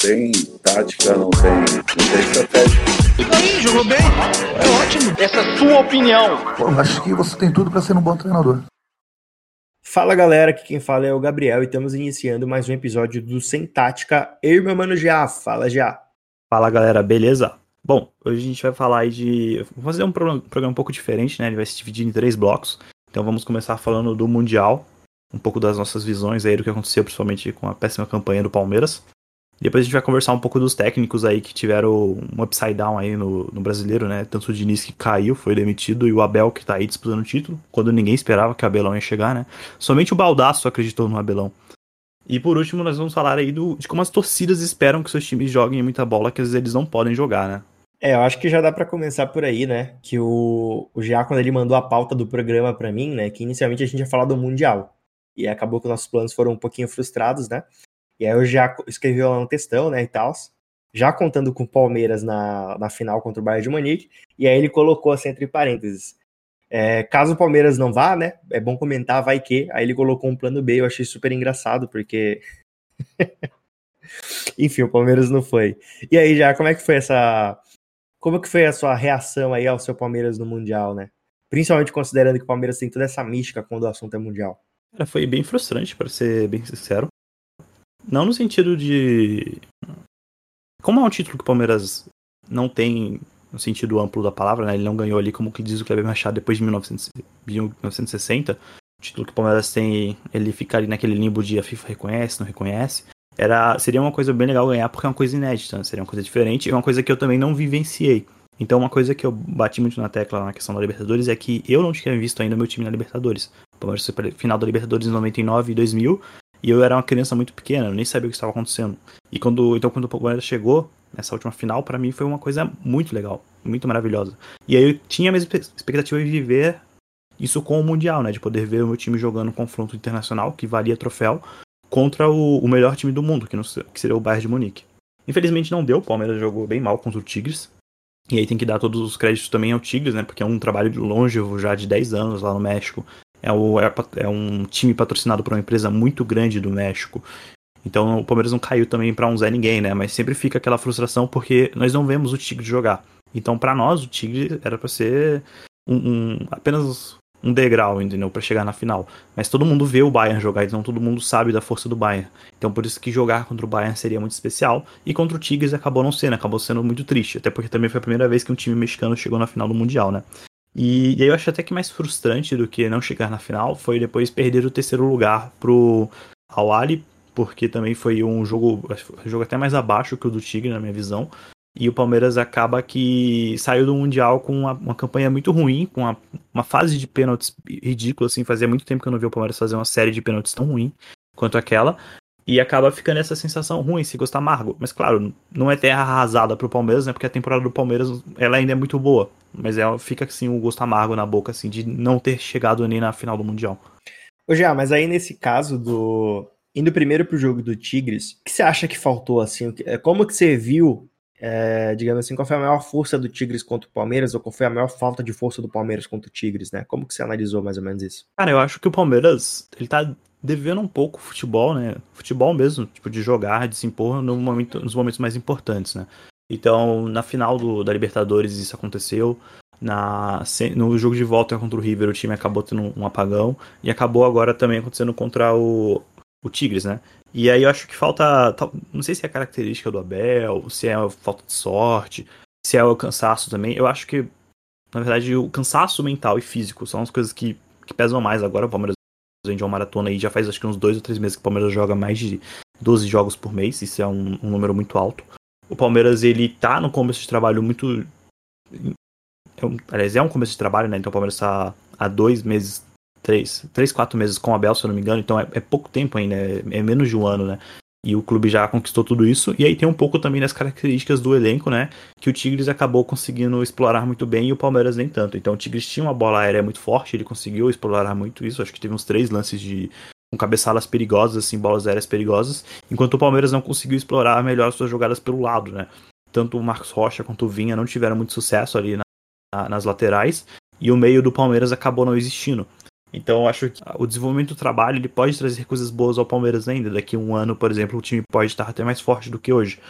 tem tática, não tem, não tem estratégia. E aí, jogou bem? É ótimo. Essa é a sua opinião. Pô, acho que você tem tudo para ser um bom treinador. Fala galera, aqui quem fala é o Gabriel e estamos iniciando mais um episódio do Sem Tática. Eu e meu mano Já, fala Já. Fala galera, beleza? Bom, hoje a gente vai falar aí de. Vou fazer um programa um pouco diferente, né? Ele vai se dividir em três blocos. Então vamos começar falando do Mundial, um pouco das nossas visões aí do que aconteceu, principalmente com a péssima campanha do Palmeiras. Depois a gente vai conversar um pouco dos técnicos aí que tiveram um upside down aí no, no brasileiro, né? Tanto o Diniz que caiu, foi demitido, e o Abel que tá aí disputando o título, quando ninguém esperava que o Abelão ia chegar, né? Somente o Baldaço acreditou no Abelão. E por último, nós vamos falar aí do, de como as torcidas esperam que seus times joguem muita bola, que às vezes eles não podem jogar, né? É, eu acho que já dá para começar por aí, né? Que o, o GA, quando ele mandou a pauta do programa para mim, né? Que inicialmente a gente ia falar do Mundial. E acabou que nossos planos foram um pouquinho frustrados, né? E aí eu já escrevi lá um textão, né, e tal, já contando com o Palmeiras na, na final contra o Bayern de Munique, e aí ele colocou assim entre parênteses, é, caso o Palmeiras não vá, né, é bom comentar, vai que, aí ele colocou um plano B, eu achei super engraçado, porque... Enfim, o Palmeiras não foi. E aí, já, como é que foi essa... Como que foi a sua reação aí ao seu Palmeiras no Mundial, né? Principalmente considerando que o Palmeiras tem toda essa mística quando o assunto é Mundial. Cara, foi bem frustrante, para ser bem sincero. Não no sentido de. Como é um título que o Palmeiras não tem no sentido amplo da palavra, né? Ele não ganhou ali, como que diz o Kleber Machado, depois de 1900, 1960. O título que o Palmeiras tem, ele fica ali naquele limbo de a FIFA reconhece, não reconhece. Era, seria uma coisa bem legal ganhar, porque é uma coisa inédita, né? seria uma coisa diferente, e uma coisa que eu também não vivenciei. Então, uma coisa que eu bati muito na tecla na questão da Libertadores é que eu não tinha visto ainda meu time na Libertadores. O Palmeiras foi final da Libertadores em 99 e 2000, e eu era uma criança muito pequena, eu nem sabia o que estava acontecendo. E quando, então quando o Palmeiras chegou nessa última final, para mim foi uma coisa muito legal, muito maravilhosa. E aí eu tinha a mesma expectativa de viver isso com o Mundial, né? De poder ver o meu time jogando um confronto internacional, que valia troféu, contra o, o melhor time do mundo, que, não, que seria o Bayern de Munique. Infelizmente não deu, o Palmeiras jogou bem mal contra o Tigres. E aí tem que dar todos os créditos também ao Tigres, né? Porque é um trabalho de longevo já de 10 anos lá no México. É, o, é, é um time patrocinado por uma empresa muito grande do México. Então o Palmeiras não caiu também para um Zé Ninguém, né? Mas sempre fica aquela frustração porque nós não vemos o Tigre jogar. Então para nós o Tigre era para ser um, um, apenas um degrau, entendeu? Para chegar na final. Mas todo mundo vê o Bayern jogar, então todo mundo sabe da força do Bayern. Então por isso que jogar contra o Bayern seria muito especial. E contra o Tigres acabou não sendo, acabou sendo muito triste. Até porque também foi a primeira vez que um time mexicano chegou na final do Mundial, né? E, e eu acho até que mais frustrante do que não chegar na final foi depois perder o terceiro lugar pro Awali, porque também foi um jogo, jogo até mais abaixo que o do Tigre, na minha visão. E o Palmeiras acaba que saiu do Mundial com uma, uma campanha muito ruim, com uma, uma, fase de pênaltis ridícula, assim. Fazia muito tempo que eu não vi o Palmeiras fazer uma série de pênaltis tão ruim quanto aquela. E acaba ficando essa sensação ruim, esse gosto amargo. Mas claro, não é terra arrasada pro Palmeiras, né? Porque a temporada do Palmeiras ela ainda é muito boa. Mas é, fica assim o um gosto amargo na boca, assim, de não ter chegado nem na final do Mundial. Ô, Jean, mas aí nesse caso do. Indo primeiro pro jogo do Tigres, o que você acha que faltou, assim? É, como que você viu, é, digamos assim, qual foi a maior força do Tigres contra o Palmeiras, ou qual foi a maior falta de força do Palmeiras contra o Tigres, né? Como que você analisou mais ou menos isso? Cara, eu acho que o Palmeiras, ele tá devendo um pouco futebol, né? Futebol mesmo, tipo, de jogar, de se impor no momento, nos momentos mais importantes, né? Então, na final do, da Libertadores isso aconteceu. Na, no jogo de volta contra o River, o time acabou tendo um, apagão. E acabou agora também acontecendo contra o, o Tigres, né? E aí eu acho que falta. Não sei se é característica do Abel, se é falta de sorte, se é o cansaço também. Eu acho que, na verdade, o cansaço mental e físico são as coisas que, que pesam mais agora. O Palmeiras vende uma maratona aí já faz acho que uns dois ou três meses que o Palmeiras joga mais de 12 jogos por mês. Isso é um, um número muito alto o Palmeiras ele tá no começo de trabalho muito. É um, aliás, é um começo de trabalho, né? Então o Palmeiras tá há dois meses, três, três, quatro meses com o Abel, se eu não me engano. Então é, é pouco tempo ainda, é, é, menos de um ano, né? E o clube já conquistou tudo isso. E aí tem um pouco também das características do elenco, né? Que o Tigres acabou conseguindo explorar muito bem e o Palmeiras nem tanto. Então o Tigres tinha uma bola aérea muito forte, ele conseguiu explorar muito isso. Acho que teve uns três lances de com cabeçadas perigosas, assim, bolas aéreas perigosas, enquanto o Palmeiras não conseguiu explorar melhor suas jogadas pelo lado, né? Tanto o Marcos Rocha quanto o Vinha não tiveram muito sucesso ali na, na, nas laterais, e o meio do Palmeiras acabou não existindo. Então eu acho que o desenvolvimento do trabalho ele pode trazer coisas boas ao Palmeiras ainda. Daqui a um ano, por exemplo, o time pode estar até mais forte do que hoje.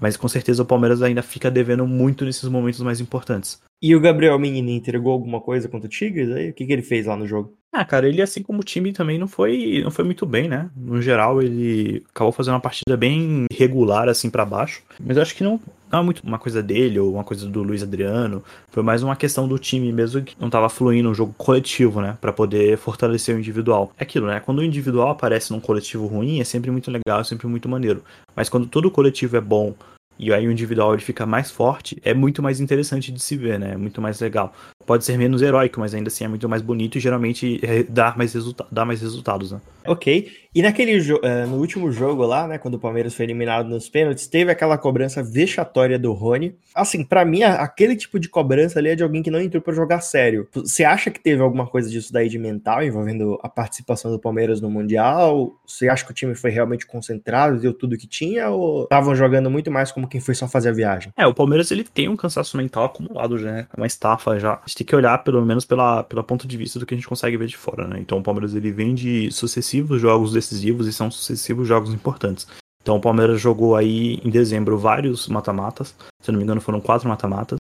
Mas com certeza o Palmeiras ainda fica devendo muito nesses momentos mais importantes. E o Gabriel Menino entregou alguma coisa contra o Tigres aí? O que, que ele fez lá no jogo? Ah, cara, ele assim como o time também não foi, não foi muito bem, né? No geral, ele acabou fazendo uma partida bem regular assim para baixo, mas eu acho que não, não é muito uma coisa dele ou uma coisa do Luiz Adriano, foi mais uma questão do time mesmo que não tava fluindo um jogo coletivo, né, para poder fortalecer o individual. É aquilo, né? Quando o individual aparece num coletivo ruim, é sempre muito legal, é sempre muito maneiro. Mas quando todo o coletivo é bom, e aí o individual ele fica mais forte, é muito mais interessante de se ver, né? É muito mais legal. Pode ser menos heróico, mas ainda assim é muito mais bonito e geralmente é, dá mais, resulta dá mais resultados, né? Ok. E naquele uh, no último jogo lá, né, quando o Palmeiras foi eliminado nos pênaltis, teve aquela cobrança vexatória do Rony. Assim, para mim, aquele tipo de cobrança ali é de alguém que não entrou para jogar sério. Você acha que teve alguma coisa disso daí de mental envolvendo a participação do Palmeiras no Mundial? Você acha que o time foi realmente concentrado, deu tudo que tinha ou estavam jogando muito mais como quem foi só fazer a viagem? É, o Palmeiras ele tem um cansaço mental acumulado já, né? É uma estafa já. A gente tem que olhar pelo menos pela, pela ponto de vista do que a gente consegue ver de fora, né? Então o Palmeiras ele vem de sucessivos jogos decisivos e são sucessivos jogos importantes. Então o Palmeiras jogou aí em dezembro vários mata-matas, se não me engano foram quatro mata-matas.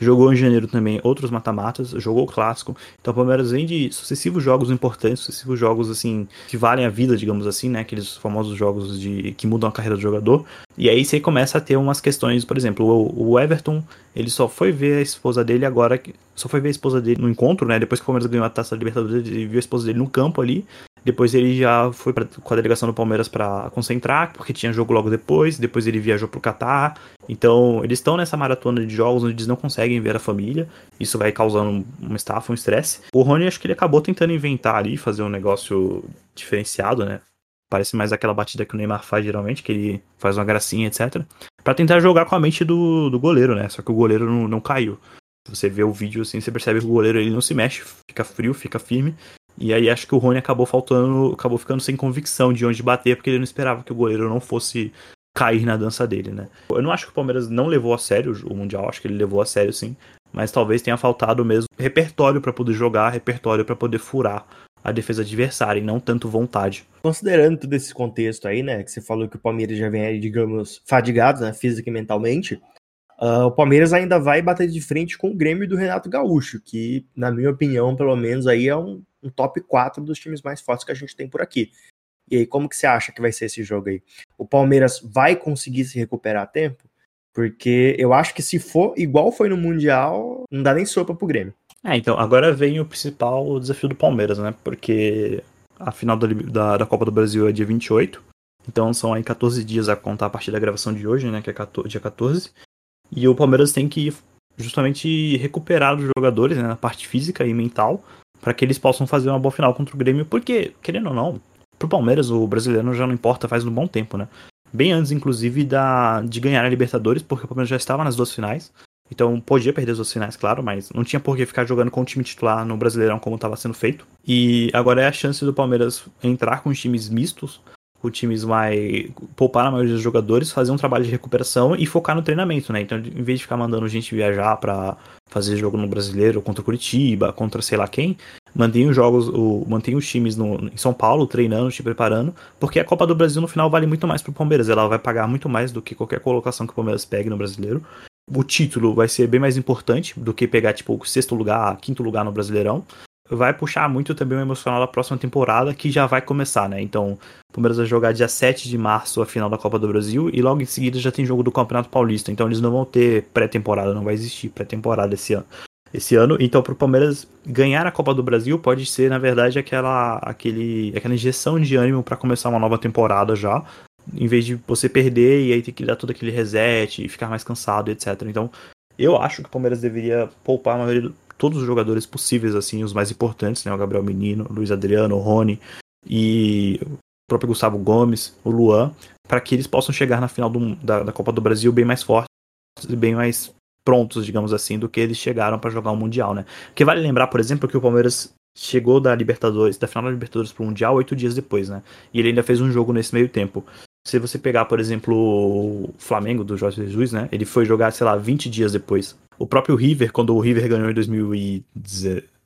Jogou em janeiro também outros mata-matas, jogou o clássico. Então o Palmeiras vem de sucessivos jogos importantes, sucessivos jogos assim que valem a vida, digamos assim, né? Aqueles famosos jogos de que mudam a carreira do jogador. E aí você começa a ter umas questões, por exemplo, o, o Everton, ele só foi ver a esposa dele agora, só foi ver a esposa dele no encontro, né? Depois que o Palmeiras ganhou a Taça da Libertadores, ele viu a esposa dele no campo ali. Depois ele já foi pra, com a delegação do Palmeiras para concentrar, porque tinha jogo logo depois. Depois ele viajou pro Catar. Então, eles estão nessa maratona de jogos onde eles não conseguem ver a família. Isso vai causando uma estafa, um estresse. O Rony, acho que ele acabou tentando inventar ali, fazer um negócio diferenciado, né? Parece mais aquela batida que o Neymar faz geralmente, que ele faz uma gracinha, etc. para tentar jogar com a mente do, do goleiro, né? Só que o goleiro não, não caiu. Você vê o vídeo assim, você percebe que o goleiro ele não se mexe, fica frio, fica firme. E aí acho que o Rony acabou faltando, acabou ficando sem convicção de onde bater, porque ele não esperava que o goleiro não fosse cair na dança dele, né? Eu não acho que o Palmeiras não levou a sério o Mundial, acho que ele levou a sério sim, mas talvez tenha faltado mesmo repertório para poder jogar, repertório para poder furar a defesa adversária e não tanto vontade. Considerando todo esse contexto aí, né, que você falou que o Palmeiras já vem digamos, fadigado, né, física e mentalmente, uh, o Palmeiras ainda vai bater de frente com o Grêmio do Renato Gaúcho, que, na minha opinião, pelo menos aí é um, um top 4 dos times mais fortes que a gente tem por aqui. E aí, como que você acha que vai ser esse jogo aí? O Palmeiras vai conseguir se recuperar a tempo? Porque eu acho que se for igual foi no Mundial, não dá nem sopa pro Grêmio. É, então, agora vem o principal desafio do Palmeiras, né? Porque a final da, da, da Copa do Brasil é dia 28. Então são aí 14 dias a contar a partir da gravação de hoje, né? Que é 14, dia 14. E o Palmeiras tem que justamente recuperar os jogadores, né? Na parte física e mental para que eles possam fazer uma boa final contra o Grêmio, porque, querendo ou não, pro Palmeiras o brasileiro já não importa faz um bom tempo, né? Bem antes, inclusive, da, de ganhar a Libertadores, porque o Palmeiras já estava nas duas finais. Então podia perder as duas finais, claro, mas não tinha por que ficar jogando com o time titular no Brasileirão como estava sendo feito. E agora é a chance do Palmeiras entrar com times mistos, com times vai poupar a maioria dos jogadores, fazer um trabalho de recuperação e focar no treinamento, né? Então, em vez de ficar mandando gente viajar para fazer jogo no Brasileiro contra o Curitiba, contra sei lá quem, mantém os jogos, o, mantém os times no, em São Paulo treinando, se preparando, porque a Copa do Brasil no final vale muito mais pro Palmeiras, ela vai pagar muito mais do que qualquer colocação que o Palmeiras pegue no Brasileiro. O título vai ser bem mais importante do que pegar tipo o sexto lugar, quinto lugar no Brasileirão vai puxar muito também o emocional da próxima temporada, que já vai começar, né? Então, o Palmeiras vai jogar dia 7 de março a final da Copa do Brasil e logo em seguida já tem jogo do Campeonato Paulista. Então, eles não vão ter pré-temporada, não vai existir pré-temporada esse ano. Esse ano, então para o Palmeiras ganhar a Copa do Brasil pode ser, na verdade, aquela, aquele, aquela injeção de ânimo para começar uma nova temporada já, em vez de você perder e aí ter que dar todo aquele reset e ficar mais cansado, etc. Então, eu acho que o Palmeiras deveria poupar a maioria, todos os jogadores possíveis, assim, os mais importantes, né? O Gabriel Menino, o Luiz Adriano, o Rony e o próprio Gustavo Gomes, o Luan, para que eles possam chegar na final do, da, da, Copa do Brasil bem mais fortes e bem mais prontos, digamos assim, do que eles chegaram para jogar o Mundial, né? Porque vale lembrar, por exemplo, que o Palmeiras chegou da Libertadores, da final da Libertadores pro Mundial oito dias depois, né? E ele ainda fez um jogo nesse meio tempo. Se você pegar, por exemplo, o Flamengo do Jorge Jesus, né? Ele foi jogar, sei lá, 20 dias depois. O próprio River, quando o River ganhou em 2010,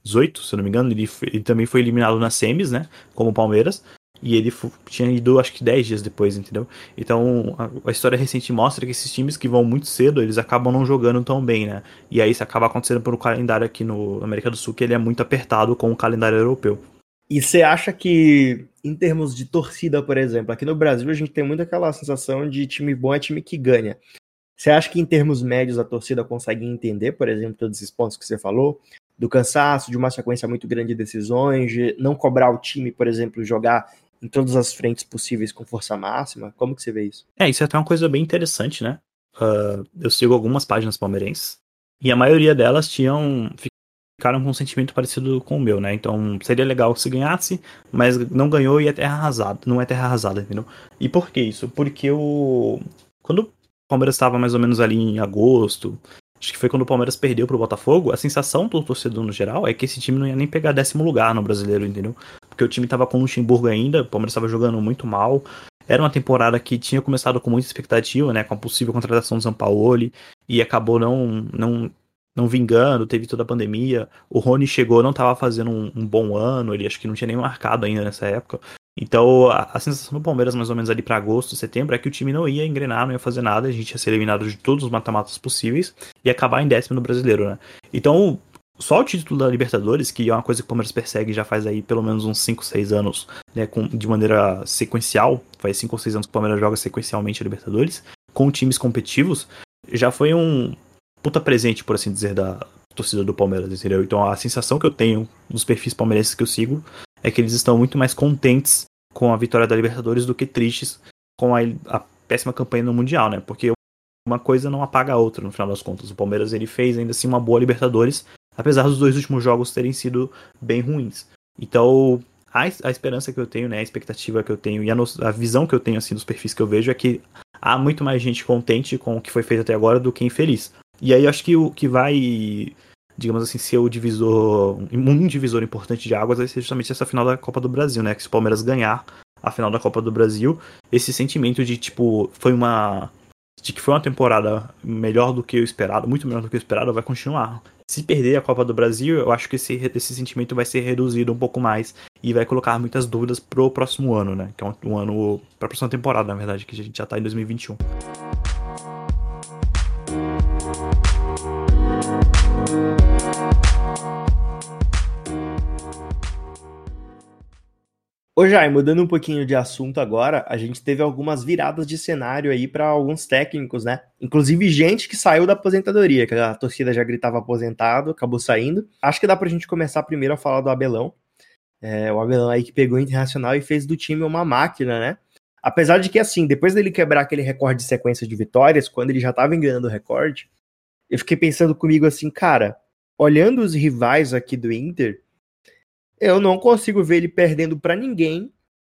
2018, se eu não me engano, ele, foi- ele também foi eliminado nas semis, né? Como o Palmeiras. E ele tinha ido, acho que 10 dias depois, entendeu? Então, a, a história recente mostra que esses times que vão muito cedo, eles acabam não jogando tão bem, né? E aí isso acaba acontecendo pelo calendário aqui no América do Sul, que ele é muito apertado com o calendário europeu. E você acha que, em termos de torcida, por exemplo, aqui no Brasil a gente tem muito aquela sensação de time bom é time que ganha. Você acha que, em termos médios, a torcida consegue entender, por exemplo, todos esses pontos que você falou? Do cansaço, de uma sequência muito grande de decisões, de não cobrar o time, por exemplo, jogar em todas as frentes possíveis com força máxima? Como que você vê isso? É, isso é até uma coisa bem interessante, né? Ah, eu sigo algumas páginas palmeirenses e a maioria delas tinham ficaram com um sentimento parecido com o meu, né? Então seria legal se ganhasse, mas não ganhou e é terra arrasada, não é terra arrasada, entendeu? E por que isso? Porque o quando o Palmeiras estava mais ou menos ali em agosto, acho que foi quando o Palmeiras perdeu pro Botafogo, a sensação do torcedor no geral é que esse time não ia nem pegar décimo lugar no brasileiro, entendeu? Porque o time tava com o Luxemburgo ainda, o Palmeiras estava jogando muito mal. Era uma temporada que tinha começado com muita expectativa, né? Com a possível contratação do Sampaoli, e acabou não, não, não vingando, teve toda a pandemia. O Rony chegou, não estava fazendo um, um bom ano, ele acho que não tinha nem marcado ainda nessa época. Então a, a sensação do Palmeiras, mais ou menos ali para agosto, setembro, é que o time não ia engrenar, não ia fazer nada, a gente ia ser eliminado de todos os mata-matas possíveis e acabar em décimo no brasileiro, né? Então, só o título da Libertadores, que é uma coisa que o Palmeiras persegue já faz aí pelo menos uns 5, 6 anos, né, com, de maneira sequencial, faz 5 ou 6 anos que o Palmeiras joga sequencialmente a Libertadores, com times competitivos, já foi um puta presente, por assim dizer, da torcida do Palmeiras, entendeu? Então a sensação que eu tenho dos perfis palmeirenses que eu sigo é que eles estão muito mais contentes com a vitória da Libertadores do que tristes com a, a péssima campanha no Mundial, né? Porque uma coisa não apaga a outra, no final das contas. O Palmeiras ele fez ainda assim uma boa Libertadores, apesar dos dois últimos jogos terem sido bem ruins. Então, a, a esperança que eu tenho, né, a expectativa que eu tenho e a, no, a, visão que eu tenho assim dos perfis que eu vejo é que há muito mais gente contente com o que foi feito até agora do que infeliz. E aí eu acho que o que vai, digamos assim, ser o divisor, um divisor importante de águas vai ser justamente essa final da Copa do Brasil, né, que se o Palmeiras ganhar a final da Copa do Brasil, esse sentimento de tipo, foi uma de que foi uma temporada melhor do que eu esperado, muito melhor do que eu esperado, vai continuar. Se perder a Copa do Brasil, eu acho que esse, esse sentimento vai ser reduzido um pouco mais e vai colocar muitas dúvidas pro próximo ano, né? Que é um, um ano. pra próxima temporada, na verdade, que a gente já tá em 2021. Ô Jai, mudando um pouquinho de assunto agora, a gente teve algumas viradas de cenário aí para alguns técnicos, né? Inclusive gente que saiu da aposentadoria, que a torcida já gritava aposentado, acabou saindo. Acho que dá pra gente começar primeiro a falar do Abelão. É, o Abelão aí que pegou o Internacional e fez do time uma máquina, né? Apesar de que, assim, depois dele quebrar aquele recorde de sequência de vitórias, quando ele já tava enganando o recorde, eu fiquei pensando comigo assim, cara, olhando os rivais aqui do Inter, eu não consigo ver ele perdendo para ninguém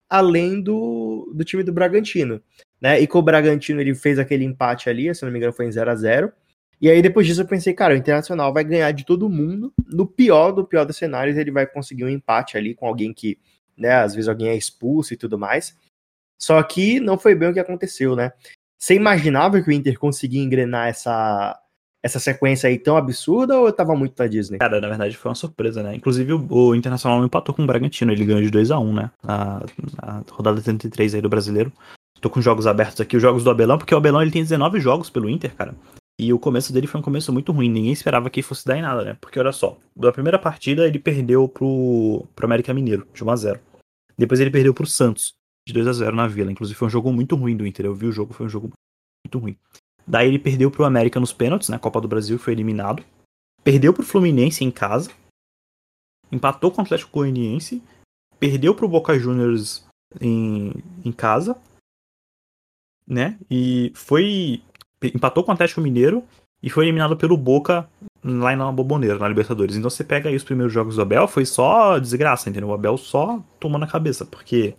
além do, do time do Bragantino. Né? E com o Bragantino ele fez aquele empate ali, se não me engano foi em 0 a 0 E aí depois disso eu pensei, cara, o Internacional vai ganhar de todo mundo. No pior do pior dos cenários, ele vai conseguir um empate ali com alguém que, né, às vezes alguém é expulso e tudo mais. Só que não foi bem o que aconteceu, né? Você imaginava que o Inter conseguia engrenar essa, essa sequência aí tão absurda ou eu tava muito na Disney? Cara, na verdade foi uma surpresa, né? Inclusive o, o Internacional empatou com o Bragantino, ele ganhou de 2 a 1 né? Na, na rodada 33 aí do brasileiro. Tô com jogos abertos aqui, os jogos do Abelão, porque o Abelão ele tem 19 jogos pelo Inter, cara. E o começo dele foi um começo muito ruim, ninguém esperava que fosse dar em nada, né? Porque olha só, da primeira partida ele perdeu pro, pro América Mineiro, de 1 a 0 Depois ele perdeu pro Santos, de 2 a 0 na Vila. Inclusive foi um jogo muito ruim do Inter, eu vi o jogo, foi um jogo muito ruim. Daí ele perdeu pro América nos pênaltis, na Copa do Brasil, foi eliminado. Perdeu pro Fluminense em casa. Empatou com o Atlético Goianiense. Perdeu pro Boca Juniors em, em casa. Né? E foi. Empatou com o Atlético Mineiro e foi eliminado pelo Boca lá na Boboneira, na Libertadores. Então você pega aí os primeiros jogos do Abel, foi só desgraça, entendeu? O Abel só tomou na cabeça, porque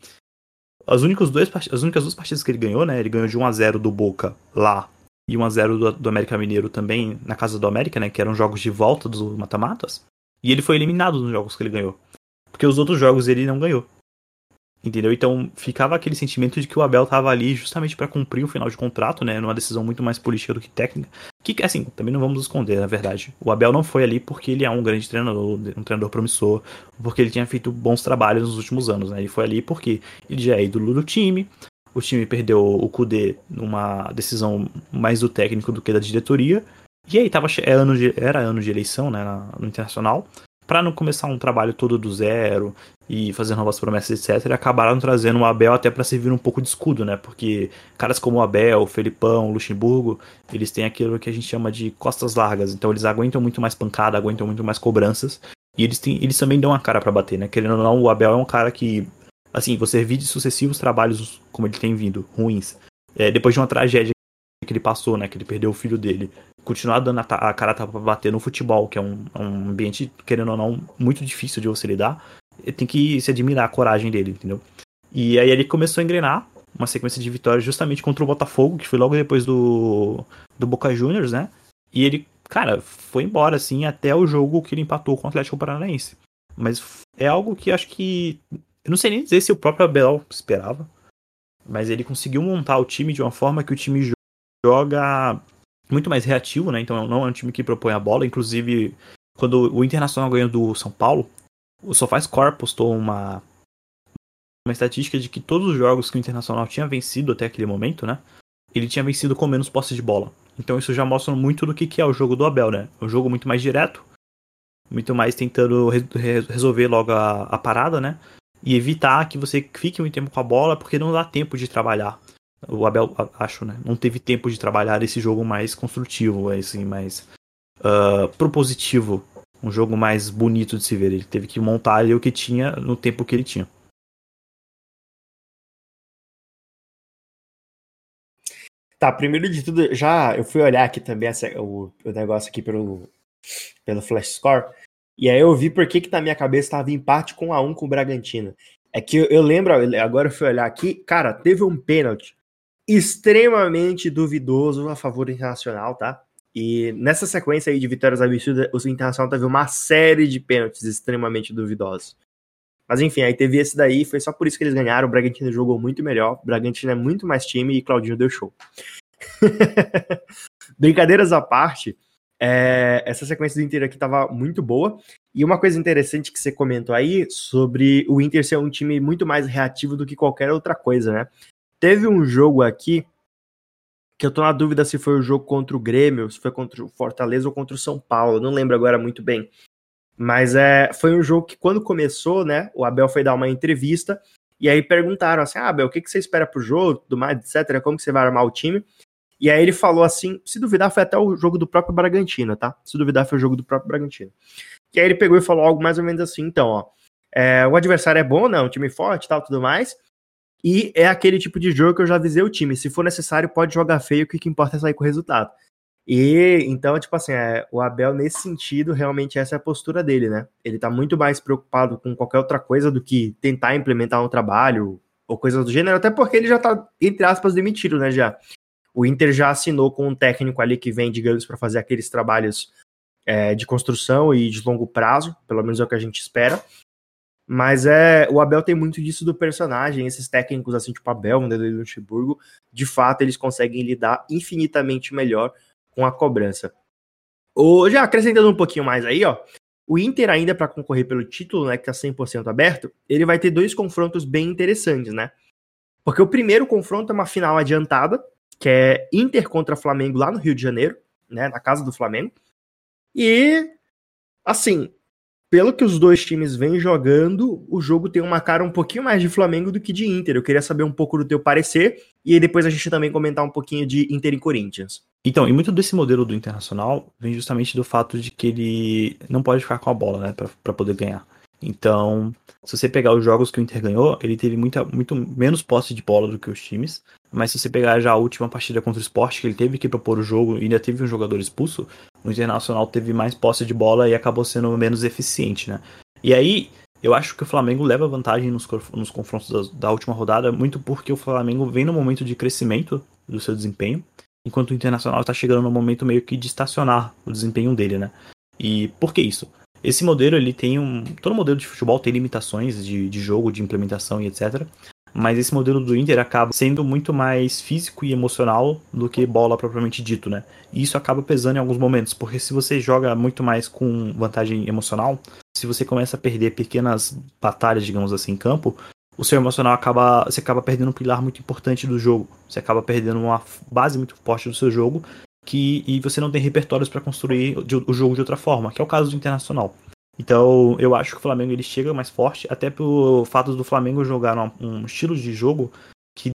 as únicas, duas, as únicas duas partidas que ele ganhou, né? Ele ganhou de 1 a 0 do Boca lá e 1x0 do, do, América Mineiro também na casa do América, né? Que eram jogos de volta dos mata-matas. E ele foi eliminado nos jogos que ele ganhou. Porque os outros jogos ele não ganhou. Entendeu? Então ficava aquele sentimento de que o Abel estava ali justamente para cumprir o final de contrato, né? Numa decisão muito mais política do que técnica. Que, assim, também não vamos esconder, na verdade. O Abel não foi ali porque ele é um grande treinador, um treinador promissor, porque ele tinha feito bons trabalhos nos últimos anos, né? Ele foi ali porque ele já é ídolo do time, o time perdeu o Kudê numa decisão mais do técnico do que da diretoria, e aí tava, era, ano de, era ano de eleição, né, no Internacional, para não começar um trabalho todo do zero e fazer novas promessas, etc. acabaram trazendo o Abel até para servir um pouco de escudo, né? Porque caras como o Abel, o Felipão, o Luxemburgo, eles têm aquilo que a gente chama de costas largas. Então eles aguentam muito mais pancada, aguentam muito mais cobranças. E eles, têm, eles também dão a cara para bater, né? Querendo ou não, o Abel é um cara que, assim, você vê de sucessivos trabalhos como ele tem vindo, ruins. É, depois de uma tragédia que ele passou, né? Que ele perdeu o filho dele. Continuar dando a, a cara pra bater no futebol, que é um, um ambiente, querendo ou não, muito difícil de você lidar. Tem que se admirar a coragem dele, entendeu? E aí ele começou a engrenar uma sequência de vitórias justamente contra o Botafogo, que foi logo depois do, do Boca Juniors, né? E ele, cara, foi embora, assim, até o jogo que ele empatou com o Atlético Paranaense. Mas é algo que acho que. Eu não sei nem dizer se o próprio Abel esperava. Mas ele conseguiu montar o time de uma forma que o time joga muito mais reativo, né? Então não é um time que propõe a bola. Inclusive, quando o Internacional ganhou do São Paulo, o SofaScore postou uma uma estatística de que todos os jogos que o Internacional tinha vencido até aquele momento, né? Ele tinha vencido com menos posse de bola. Então isso já mostra muito do que, é o jogo do Abel, né? Um jogo muito mais direto, muito mais tentando re resolver logo a, a, parada, né? E evitar que você fique muito tempo com a bola, porque não dá tempo de trabalhar o Abel, acho, né? Não teve tempo de trabalhar esse jogo mais construtivo, assim, mais uh, propositivo. Um jogo mais bonito de se ver. Ele teve que montar ali o que tinha no tempo que ele tinha. Tá, primeiro de tudo, já eu fui olhar aqui também essa, o, o negócio aqui pelo, pelo Flash Score. E aí eu vi por que, que na minha cabeça estava empate com a 1 com o Bragantino. É que eu, eu lembro, agora eu fui olhar aqui, cara, teve um pênalti extremamente duvidoso a favor do Internacional, tá? E nessa sequência aí de vitórias absurdas, o Internacional teve uma série de pênaltis extremamente duvidosos. Mas enfim, aí teve esse daí, foi só por isso que eles ganharam. O Bragantino jogou muito melhor, o Bragantino é muito mais time e Claudinho deu show. Brincadeiras à parte, é, essa sequência do Inter aqui tava muito boa. E uma coisa interessante que você comentou aí sobre o Inter ser um time muito mais reativo do que qualquer outra coisa, né? Teve um jogo aqui que eu tô na dúvida se foi o jogo contra o Grêmio, se foi contra o Fortaleza ou contra o São Paulo, não lembro agora muito bem. Mas é, foi um jogo que quando começou, né, o Abel foi dar uma entrevista e aí perguntaram assim: ah, Abel, o que, que você espera pro jogo, tudo mais, etc, como que você vai armar o time? E aí ele falou assim, se duvidar foi até o jogo do próprio Bragantino, tá? Se duvidar foi o jogo do próprio Bragantino. E aí ele pegou e falou algo mais ou menos assim, então, ó, é, o adversário é bom, né, um time forte tal, tudo mais, e é aquele tipo de jogo que eu já avisei o time. Se for necessário, pode jogar feio, que o que importa é sair com o resultado. E então, tipo assim, é, o Abel, nesse sentido, realmente essa é a postura dele, né? Ele tá muito mais preocupado com qualquer outra coisa do que tentar implementar um trabalho ou coisa do gênero, até porque ele já tá, entre aspas, demitido, né? Já. O Inter já assinou com um técnico ali que vem, digamos, para fazer aqueles trabalhos é, de construção e de longo prazo, pelo menos é o que a gente espera. Mas é, o Abel tem muito disso do personagem, esses técnicos assim, tipo Abel, Vanderlei Luxemburgo, de fato eles conseguem lidar infinitamente melhor com a cobrança. O, já acrescentando um pouquinho mais aí, ó, o Inter ainda para concorrer pelo título, né, que tá 100% aberto, ele vai ter dois confrontos bem interessantes, né? Porque o primeiro confronto é uma final adiantada, que é Inter contra Flamengo lá no Rio de Janeiro, né, na casa do Flamengo. E assim, pelo que os dois times vêm jogando, o jogo tem uma cara um pouquinho mais de Flamengo do que de Inter. Eu queria saber um pouco do teu parecer e depois a gente também comentar um pouquinho de Inter e Corinthians. Então, e muito desse modelo do Internacional vem justamente do fato de que ele não pode ficar com a bola, né, para poder ganhar. Então, se você pegar os jogos que o Inter ganhou, ele teve muita, muito menos posse de bola do que os times. Mas se você pegar já a última partida contra o Sport, que ele teve que propor o jogo e ainda teve um jogador expulso, o Internacional teve mais posse de bola e acabou sendo menos eficiente, né? E aí, eu acho que o Flamengo leva vantagem nos, nos confrontos da, da última rodada, muito porque o Flamengo vem no momento de crescimento do seu desempenho, enquanto o Internacional está chegando no momento meio que de estacionar o desempenho dele, né? E por que isso? Esse modelo, ele tem um. Todo modelo de futebol tem limitações de, de jogo, de implementação e etc. Mas esse modelo do Inter acaba sendo muito mais físico e emocional do que bola propriamente dito, né? E isso acaba pesando em alguns momentos, porque se você joga muito mais com vantagem emocional, se você começa a perder pequenas batalhas, digamos assim, em campo, o seu emocional acaba. Você acaba perdendo um pilar muito importante do jogo. Você acaba perdendo uma base muito forte do seu jogo. Que, e você não tem repertórios para construir o jogo de outra forma, que é o caso do Internacional. Então, eu acho que o Flamengo ele chega mais forte, até pelo fato do Flamengo jogar um, um estilo de jogo que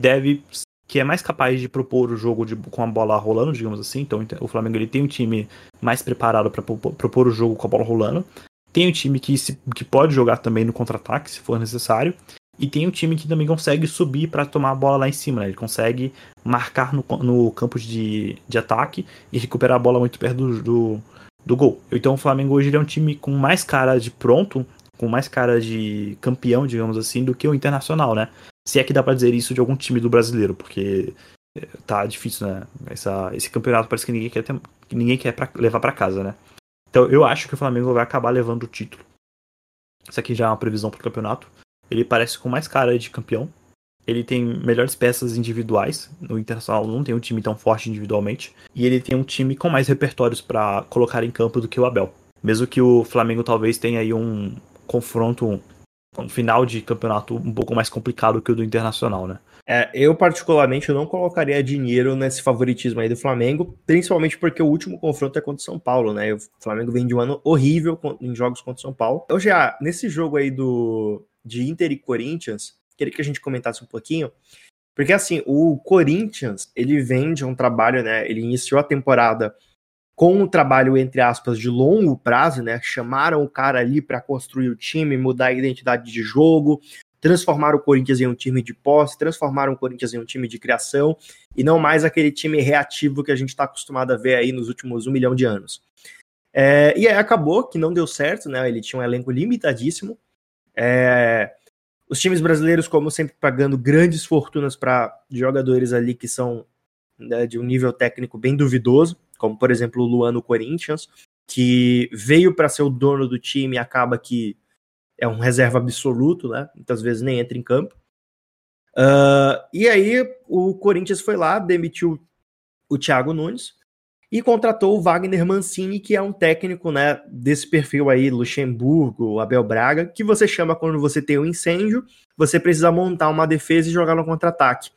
deve que é mais capaz de propor o jogo de, com a bola rolando, digamos assim. Então, o Flamengo ele tem um time mais preparado para propor o jogo com a bola rolando. Tem um time que, se, que pode jogar também no contra-ataque, se for necessário. E tem um time que também consegue subir para tomar a bola lá em cima. Né? Ele consegue marcar no, no campo de, de ataque e recuperar a bola muito perto do, do do gol. Então o Flamengo hoje é um time com mais cara de pronto, com mais cara de campeão, digamos assim, do que o Internacional, né? Se é que dá para dizer isso de algum time do brasileiro, porque eh, tá difícil, né? Essa, esse campeonato parece que ninguém quer, ter, ninguém quer pra, levar para casa, né? Então eu acho que o Flamengo vai acabar levando o título. Isso aqui já é uma previsão pro campeonato. Ele parece com mais cara de campeão, ele tem melhores peças individuais. No Internacional não tem um time tão forte individualmente. E ele tem um time com mais repertórios para colocar em campo do que o Abel. Mesmo que o Flamengo talvez tenha aí um confronto, um final de campeonato um pouco mais complicado que o do Internacional, né? É, eu particularmente eu não colocaria dinheiro nesse favoritismo aí do Flamengo, principalmente porque o último confronto é contra o São Paulo, né? O Flamengo vem de um ano horrível em jogos contra o São Paulo. Eu já, nesse jogo aí do de Inter e Corinthians, queria que a gente comentasse um pouquinho, porque assim, o Corinthians, ele vem de um trabalho, né? Ele iniciou a temporada com um trabalho, entre aspas, de longo prazo, né? Chamaram o cara ali para construir o time, mudar a identidade de jogo, transformar o Corinthians em um time de posse, transformar o Corinthians em um time de criação, e não mais aquele time reativo que a gente está acostumado a ver aí nos últimos um milhão de anos. É, e aí acabou que não deu certo, né? Ele tinha um elenco limitadíssimo. É, os times brasileiros, como sempre, pagando grandes fortunas para jogadores ali que são né, de um nível técnico bem duvidoso, como por exemplo o Luan no Corinthians, que veio para ser o dono do time e acaba que é um reserva absoluto, né? Muitas vezes nem entra em campo. Uh, e aí o Corinthians foi lá, demitiu o Thiago Nunes, e contratou o Wagner Mancini, que é um técnico né, desse perfil aí, Luxemburgo, Abel Braga, que você chama quando você tem um incêndio, você precisa montar uma defesa e jogar no contra-ataque.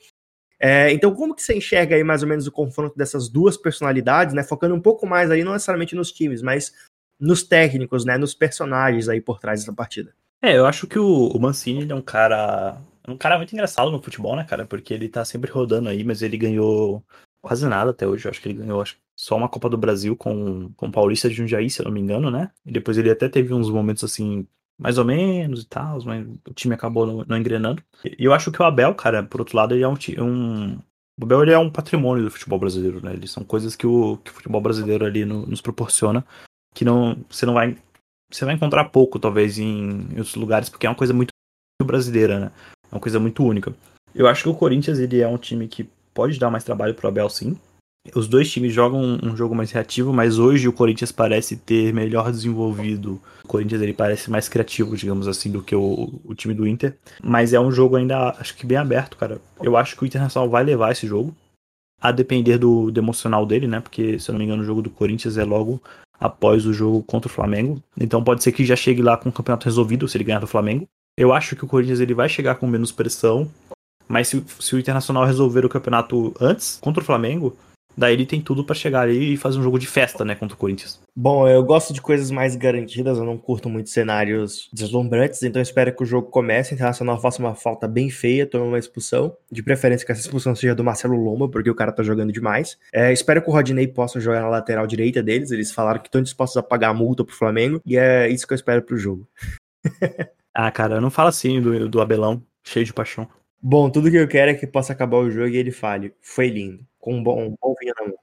É, então, como que você enxerga aí mais ou menos o confronto dessas duas personalidades, né? Focando um pouco mais aí, não necessariamente nos times, mas nos técnicos, né? Nos personagens aí por trás dessa partida. É, eu acho que o, o Mancini é um cara. Um cara muito engraçado no futebol, né, cara? Porque ele tá sempre rodando aí, mas ele ganhou quase nada até hoje. Eu acho que ele ganhou acho, só uma Copa do Brasil com, com o Paulista de Jundiaí, se eu não me engano, né? E depois ele até teve uns momentos assim, mais ou menos e tal, mas o time acabou não, não engrenando. E eu acho que o Abel, cara, por outro lado, ele é um. um o Abel ele é um patrimônio do futebol brasileiro, né? Eles são coisas que o, que o futebol brasileiro ali no, nos proporciona, que não você não vai você vai encontrar pouco, talvez, em, em outros lugares, porque é uma coisa muito brasileira, né? É uma coisa muito única. Eu acho que o Corinthians ele é um time que pode dar mais trabalho pro Abel, sim. Os dois times jogam um jogo mais reativo, mas hoje o Corinthians parece ter melhor desenvolvido. O Corinthians ele parece mais criativo, digamos assim, do que o, o time do Inter. Mas é um jogo ainda, acho que bem aberto, cara. Eu acho que o Internacional vai levar esse jogo. A depender do, do emocional dele, né? Porque, se eu não me engano, o jogo do Corinthians é logo após o jogo contra o Flamengo. Então pode ser que já chegue lá com o campeonato resolvido se ele ganhar do Flamengo. Eu acho que o Corinthians ele vai chegar com menos pressão, mas se, se o Internacional resolver o campeonato antes, contra o Flamengo, daí ele tem tudo para chegar ali e fazer um jogo de festa, né, contra o Corinthians. Bom, eu gosto de coisas mais garantidas, eu não curto muito cenários deslumbrantes, então espero que o jogo comece, o Internacional faça uma falta bem feia, tome uma expulsão, de preferência que essa expulsão seja do Marcelo Lomba, porque o cara tá jogando demais. É, espero que o Rodinei possa jogar na lateral direita deles, eles falaram que estão dispostos a pagar a multa pro Flamengo, e é isso que eu espero pro jogo. ah, cara, não fala assim do, do Abelão, cheio de paixão. Bom, tudo que eu quero é que possa acabar o jogo e ele fale. Foi lindo. Com um bom, um bom vinho na mão.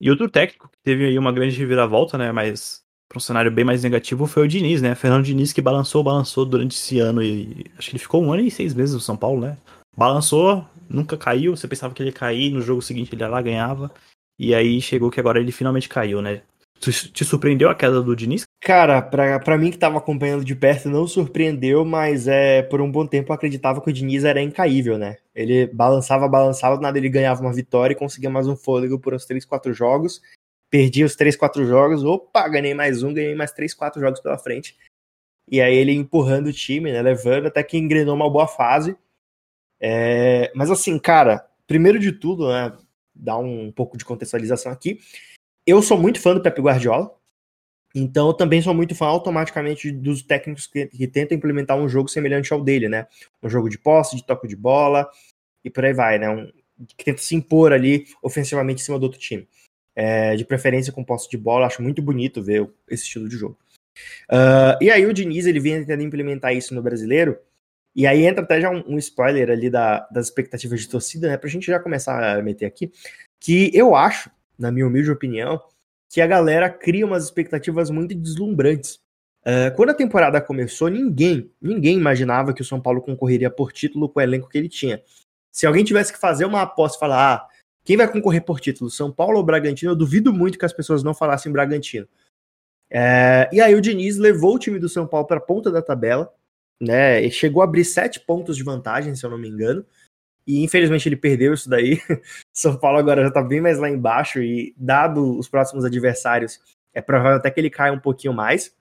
E outro técnico que teve aí uma grande reviravolta, né? Mas para um cenário bem mais negativo foi o Diniz, né? Fernando Diniz que balançou, balançou durante esse ano e acho que ele ficou um ano e seis meses no São Paulo, né? Balançou, nunca caiu, você pensava que ele ia cair, no jogo seguinte ele ia lá, ganhava, e aí chegou que agora ele finalmente caiu, né? Te surpreendeu a queda do Diniz? Cara, pra, pra mim que tava acompanhando de perto, não surpreendeu, mas é por um bom tempo eu acreditava que o Diniz era incaível, né? Ele balançava, balançava, nada ele ganhava uma vitória e conseguia mais um fôlego por uns 3, 4 jogos. Perdia os 3, 4 jogos, opa, ganhei mais um, ganhei mais 3, 4 jogos pela frente. E aí ele empurrando o time, né? Levando até que engrenou uma boa fase. É, mas assim, cara, primeiro de tudo, né? Dar um pouco de contextualização aqui eu sou muito fã do Pep Guardiola, então eu também sou muito fã automaticamente dos técnicos que, que, tentam implementar um jogo semelhante ao dele, né? Um jogo de posse, de toque de bola e por aí vai, né? Um, que tenta se impor ali ofensivamente em cima do outro time. É, de preferência com posse de bola, acho muito bonito ver esse estilo de jogo. Uh, e aí o Diniz ele vem tentando implementar isso no brasileiro, e aí entra até já um, um spoiler ali da, das expectativas de torcida, né? Pra gente já começar a meter aqui, que eu acho na minha humilde opinião, que a galera cria umas expectativas muito deslumbrantes. Uh, quando a temporada começou, ninguém, ninguém imaginava que o São Paulo concorreria por título com o elenco que ele tinha. Se alguém tivesse que fazer uma aposta e falar, ah, quem vai concorrer por título, São Paulo ou Bragantino, eu duvido muito que as pessoas não falassem Bragantino. É, e aí o Diniz levou o time do São Paulo para a ponta da tabela, né? E chegou a abrir sete pontos de vantagem, se eu não me engano. E infelizmente ele perdeu isso daí. São Paulo agora já tá bem mais lá embaixo e dado os próximos adversários, é provável até que ele caia um pouquinho mais.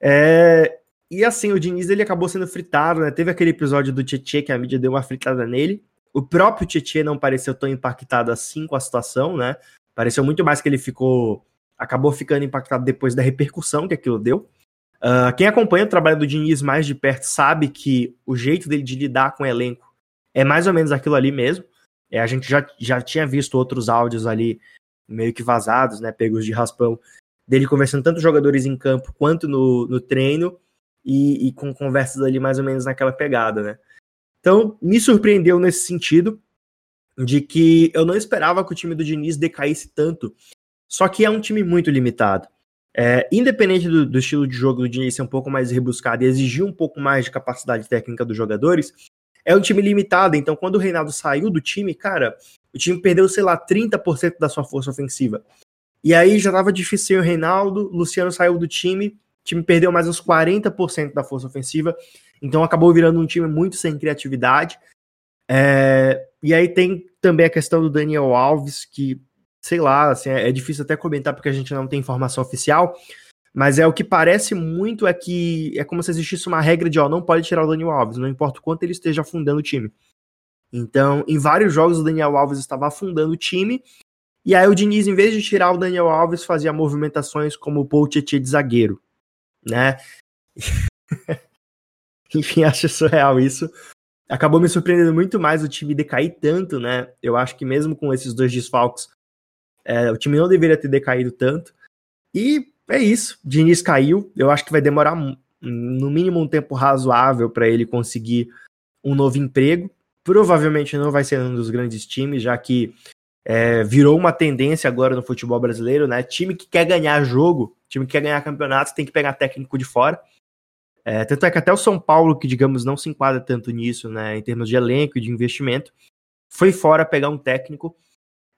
É... E assim, o Diniz ele acabou sendo fritado, né? Teve aquele episódio do Tietchan que a mídia deu uma fritada nele. O próprio Tietchan não pareceu tão impactado assim com a situação, né? Pareceu muito mais que ele ficou acabou ficando impactado depois da repercussão que aquilo deu. Uh, quem acompanha o trabalho do Diniz mais de perto sabe que o jeito dele de lidar com o elenco é mais ou menos aquilo ali mesmo. É, a gente já, já tinha visto outros áudios ali meio que vazados, né, pegos de raspão, dele conversando tanto jogadores em campo quanto no, no treino e, e com conversas ali mais ou menos naquela pegada, né. Então, me surpreendeu nesse sentido de que eu não esperava que o time do Diniz decaísse tanto, só que é um time muito limitado. É, independente do, do, estilo de jogo do Diniz ser um pouco mais rebuscado e exigir um pouco mais de capacidade técnica dos jogadores, é um time limitado, então quando o Reinaldo saiu do time, cara, o time perdeu, sei lá, 30% da sua força ofensiva. E aí já tava difícil o Reinaldo, Luciano saiu do time, o time perdeu mais uns 40% da força ofensiva, então acabou virando um time muito sem criatividade. É, e aí tem também a questão do Daniel Alves, que, sei lá, assim, é, é difícil até comentar porque a gente não tem informação oficial, mas é o que parece muito é que é como se existisse uma regra de, ó, não pode tirar o Daniel Alves, não importa o quanto ele esteja afundando o time. Então, em vários jogos o Daniel Alves estava afundando o time, e aí o Diniz, em vez de tirar o Daniel Alves, fazia movimentações como o Paul Tietchan de zagueiro, né? Enfim, acho surreal isso. Acabou me surpreendendo muito mais o time decair tanto, né? Eu acho que mesmo com esses dois desfalques, é, o time não deveria ter decaído tanto. E é isso. Diniz caiu. Eu acho que vai demorar no mínimo um tempo razoável para ele conseguir um novo emprego. Provavelmente não vai ser um dos grandes times, já que é, virou uma tendência agora no futebol brasileiro, né? Time que quer ganhar jogo, time que quer ganhar campeonatos, tem que pegar técnico de fora. É, tanto é que até o São Paulo, que digamos não se enquadra tanto nisso, né, em termos de elenco e de investimento, foi fora pegar um técnico.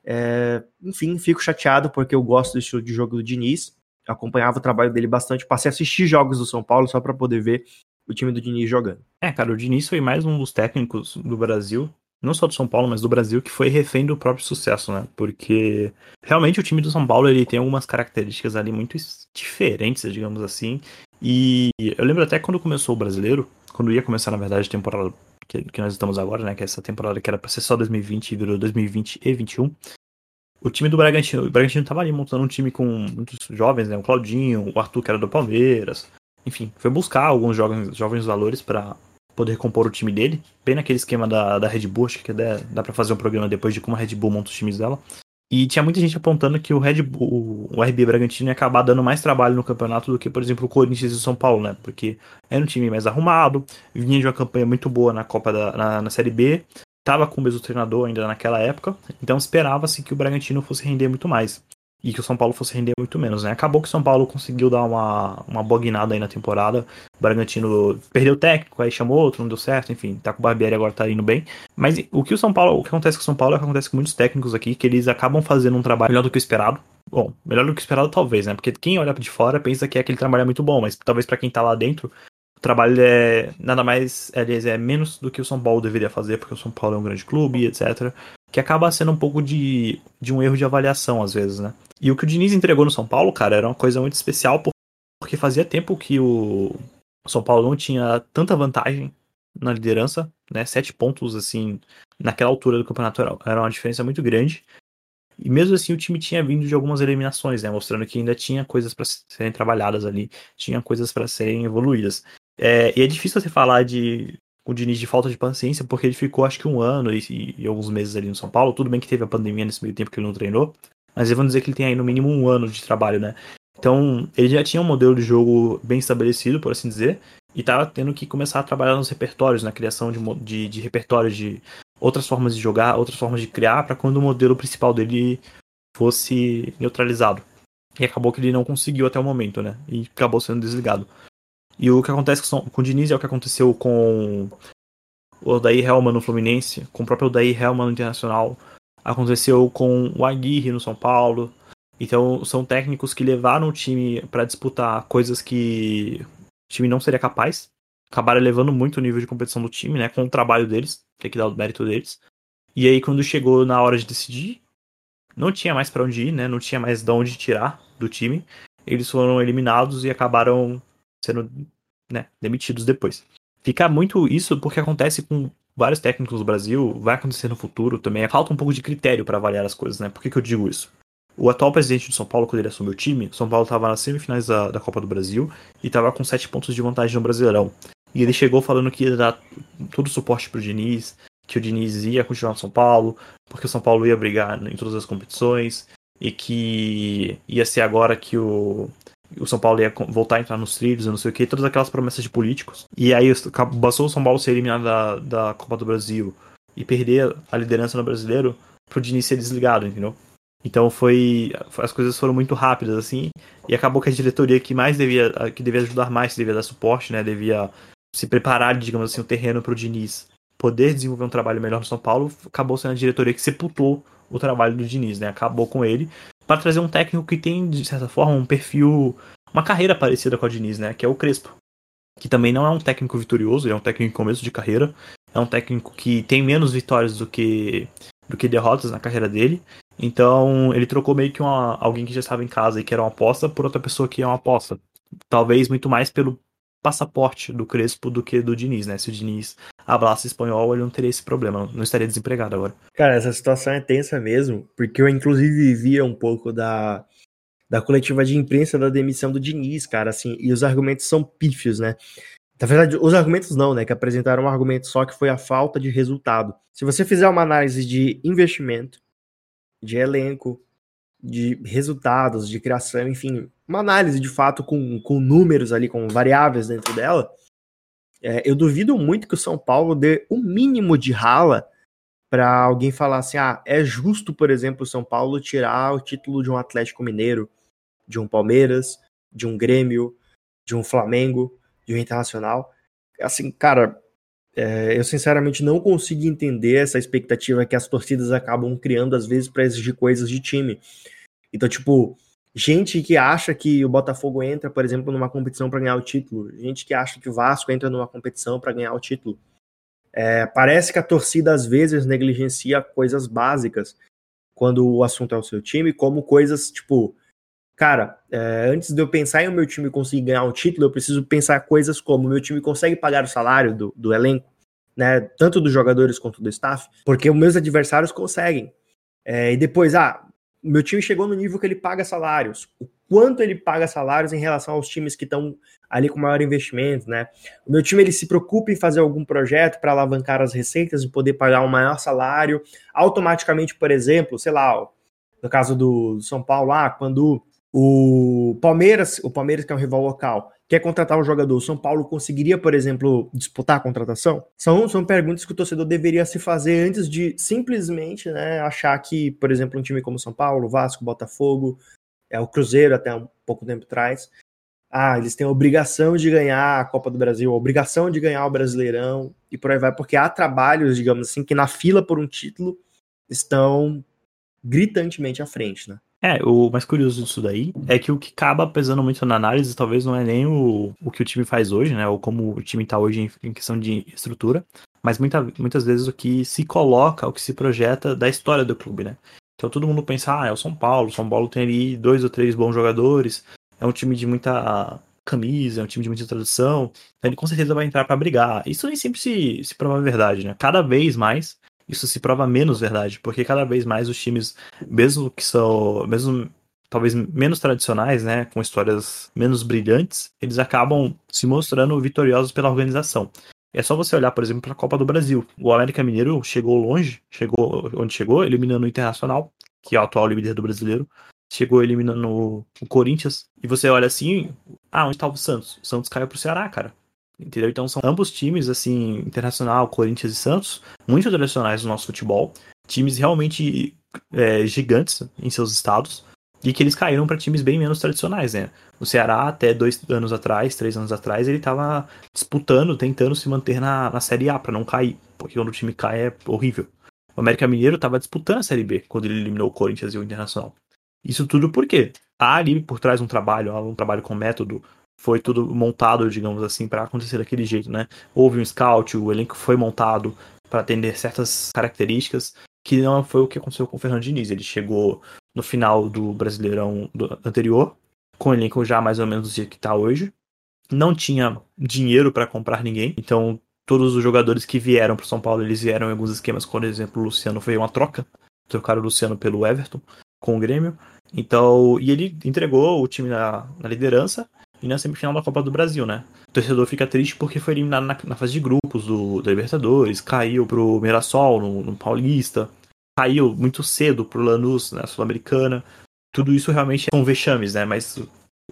É, enfim, fico chateado porque eu gosto do estilo de jogo do Diniz acompanhava o trabalho dele bastante, passei a assistir jogos do São Paulo só para poder ver o time do Diniz jogando. É, cara, o Diniz foi mais um dos técnicos do Brasil, não só do São Paulo, mas do Brasil, que foi refém do próprio sucesso, né? Porque realmente o time do São Paulo ele tem algumas características ali muito diferentes, digamos assim. E eu lembro até quando começou o brasileiro, quando ia começar, na verdade, a temporada que, que nós estamos agora, né? Que é essa temporada que era pra ser só 2020 e virou 2020 e 21 o time do Bragantino, o Bragantino tava ali montando um time com muitos jovens, né? O Claudinho, o Arthur que era do Palmeiras. Enfim, foi buscar alguns jovens, jovens valores para poder compor o time dele. Bem naquele esquema da, da Red Bull, acho que dá, dá pra fazer um programa depois de como a Red Bull monta os times dela. E tinha muita gente apontando que o Red Bull, o RB Bragantino ia acabar dando mais trabalho no campeonato do que, por exemplo, o Corinthians e o São Paulo, né? Porque era um time mais arrumado, vinha de uma campanha muito boa na Copa da na, na Série B, estava com o mesmo treinador ainda naquela época, então esperava-se que o Bragantino fosse render muito mais. e que o São Paulo fosse render muito menos, né? Acabou que o São Paulo conseguiu dar uma, uma bognada aí na temporada. O Bragantino perdeu o técnico, aí chamou outro, não deu certo, enfim, tá com o Barbieri agora tá indo bem. Mas o que o São Paulo, o que acontece com o São Paulo é o que acontece com muitos técnicos aqui, que eles acabam fazendo um trabalho melhor do que o esperado. Bom, melhor do que o esperado talvez, né? Porque quem olha de fora pensa que aquele trabalho é muito bom, mas talvez para quem tá lá dentro, o trabalho é nada mais, aliás, é menos do que o São Paulo deveria fazer, porque o São Paulo é um grande clube, etc. Que acaba sendo um pouco de, de um erro de avaliação, às vezes, né? E o que o Diniz entregou no São Paulo, cara, era uma coisa muito especial, porque fazia tempo que o São Paulo não tinha tanta vantagem na liderança, né? Sete pontos, assim, naquela altura do campeonato era uma diferença muito grande. E mesmo assim o time tinha vindo de algumas eliminações, né? Mostrando que ainda tinha coisas para serem trabalhadas ali, tinha coisas para serem evoluídas. É, e é difícil você falar de o Diniz de falta de paciência, porque ele ficou acho que um ano e, e, alguns meses ali no São Paulo. Tudo bem que teve a pandemia nesse meio tempo que ele não treinou, mas vamos dizer que ele tem aí no mínimo um ano de trabalho, né? Então ele já tinha um modelo de jogo bem estabelecido, por assim dizer, e estava tendo que começar a trabalhar nos repertórios, na criação de, de, de repertórios de outras formas de jogar, outras formas de criar, para quando o modelo principal dele fosse neutralizado. E acabou que ele não conseguiu até o momento, né? E acabou sendo desligado. E o que acontece com o Diniz é o que aconteceu com o Odair Helman no Fluminense, com o próprio Odair Helman no Internacional, aconteceu com o Aguirre no São Paulo. Então são técnicos que levaram o time para disputar coisas que o time não seria capaz. Acabaram elevando muito o nível de competição do time, né? Com o trabalho deles, tem que dar o mérito deles. E aí quando chegou na hora de decidir, não tinha mais para onde ir, né? Não tinha mais de onde tirar do time. Eles foram eliminados e acabaram sendo né, demitidos depois. Fica muito isso porque acontece com vários técnicos do Brasil, vai acontecer no futuro também. Falta um pouco de critério para avaliar as coisas, né? Por que, que eu digo isso? O atual presidente do São Paulo, quando ele assumiu o time, São Paulo estava nas semifinais da, da Copa do Brasil e estava com sete pontos de vantagem no Brasileirão. E ele chegou falando que ia dar todo o suporte pro Diniz, que o Diniz ia continuar no São Paulo, porque o São Paulo ia brigar em todas as competições, e que ia ser agora que o, o São Paulo ia voltar a entrar nos trilhos, não sei o que, todas aquelas promessas de políticos. E aí bastou o São Paulo ser eliminado da, da Copa do Brasil e perder a liderança no brasileiro pro Diniz ser desligado, entendeu? Então foi. As coisas foram muito rápidas, assim, e acabou que a diretoria que mais devia. que devia ajudar mais, que devia dar suporte, né? Devia se preparar, digamos assim, o terreno pro Diniz poder desenvolver um trabalho melhor no São Paulo, acabou sendo a diretoria que sepultou o trabalho do Diniz, né? Acabou com ele para trazer um técnico que tem, de certa forma, um perfil, uma carreira parecida com a Diniz, né? Que é o Crespo. Que também não é um técnico vitorioso, ele é um técnico em começo de carreira. É um técnico que tem menos vitórias do que, do que derrotas na carreira dele. Então, ele trocou meio que uma, alguém que já estava em casa e que era uma aposta por outra pessoa que é uma aposta. Talvez muito mais pelo passaporte do Crespo do que do Diniz, né? Se o Diniz hablasse espanhol, ele não teria esse problema, não estaria desempregado agora. Cara, essa situação é tensa mesmo, porque eu inclusive via um pouco da, da coletiva de imprensa da demissão do Diniz, cara, assim, e os argumentos são pífios, né? Na verdade, os argumentos não, né? Que apresentaram um argumento só que foi a falta de resultado. Se você fizer uma análise de investimento, de elenco, de resultados, de criação, enfim, uma análise de fato com, com números ali, com variáveis dentro dela, é, eu duvido muito que o São Paulo dê o um mínimo de rala para alguém falar assim: ah, é justo, por exemplo, o São Paulo tirar o título de um Atlético Mineiro, de um Palmeiras, de um Grêmio, de um Flamengo, de um Internacional. Assim, cara, é, eu sinceramente não consigo entender essa expectativa que as torcidas acabam criando às vezes para exigir coisas de time. Então, tipo, gente que acha que o Botafogo entra, por exemplo, numa competição para ganhar o título, gente que acha que o Vasco entra numa competição para ganhar o título. É, parece que a torcida às vezes negligencia coisas básicas quando o assunto é o seu time, como coisas tipo, cara, é, antes de eu pensar em o meu time conseguir ganhar um título, eu preciso pensar coisas como o meu time consegue pagar o salário do, do elenco, né, tanto dos jogadores quanto do staff, porque os meus adversários conseguem. É, e depois, ah, meu time chegou no nível que ele paga salários. O quanto ele paga salários em relação aos times que estão ali com maior investimento, né? O meu time ele se preocupa em fazer algum projeto para alavancar as receitas e poder pagar um maior salário. Automaticamente, por exemplo, sei lá, no caso do São Paulo, ah, quando O Palmeiras, o Palmeiras que é um rival local, quer contratar um jogador, o São Paulo conseguiria, por exemplo, disputar a contratação? São, são perguntas que o torcedor deveria se fazer antes de simplesmente né, achar que, por exemplo, um time como São Paulo, Vasco, Botafogo, é o Cruzeiro até um pouco tempo atrás, ah, eles têm a obrigação de ganhar a Copa do Brasil, a obrigação de ganhar o Brasileirão e por aí vai, porque há trabalhos, digamos assim, que na fila por um título estão gritantemente à frente, né? É, o mais curioso disso daí é que o que acaba pesando muito na análise talvez não é nem o, o que o time faz hoje, né? Ou como o time tá hoje em, em questão de estrutura, mas muita, muitas vezes o que se coloca, o que se projeta da história do clube, né? Então todo mundo pensa, ah, é o São Paulo, o São Paulo tem ali dois ou três bons jogadores, é um time de muita camisa, é um time de muita tradição, então ele com certeza vai entrar para brigar. Isso nem sempre se, se prova verdade, né? Cada vez mais isso se prova menos verdade, porque cada vez mais os times, mesmo que são, mesmo talvez menos tradicionais, né, com histórias menos brilhantes, eles acabam se mostrando vitoriosos pela organização. É só você olhar, por exemplo, para a Copa do Brasil. O América Mineiro chegou longe, chegou onde chegou, eliminando o Internacional, que é o atual líder do brasileiro, chegou eliminando o Corinthians, e você olha assim, ah, onde tá o Santos? O Santos caiu pro Ceará, cara. Entendeu? Então são ambos times, assim, Internacional, Corinthians e Santos, muito tradicionais no nosso futebol, times realmente é, gigantes em seus estados, e que eles caíram para times bem menos tradicionais, né? O Ceará, até dois anos atrás, três anos atrás, ele estava disputando, tentando se manter na, na Série A para não cair, porque quando o time cai é horrível. O América Mineiro estava disputando a Série B quando ele eliminou o Corinthians e o Internacional. Isso tudo porque há ali por trás um trabalho, um trabalho com método, foi tudo montado, digamos assim, para acontecer daquele jeito, né? Houve um scout, o elenco foi montado para atender certas características, que não foi o que aconteceu com o Fernando Diniz. Ele chegou no final do Brasileirão do anterior, com o elenco já mais ou menos do jeito que está hoje. Não tinha dinheiro para comprar ninguém, então todos os jogadores que vieram para São Paulo, eles vieram em alguns esquemas, por exemplo, o Luciano foi uma troca, trocaram o Luciano pelo Everton com o Grêmio. Então, e ele entregou o time na, na liderança e na semifinal da Copa do Brasil, né? O torcedor fica triste porque foi eliminado na, na fase de grupos do, da Libertadores, caiu pro Mirassol no, no Paulista, caiu muito cedo pro Lanús na Sul-Americana. Tudo isso realmente são vexames, né? Mas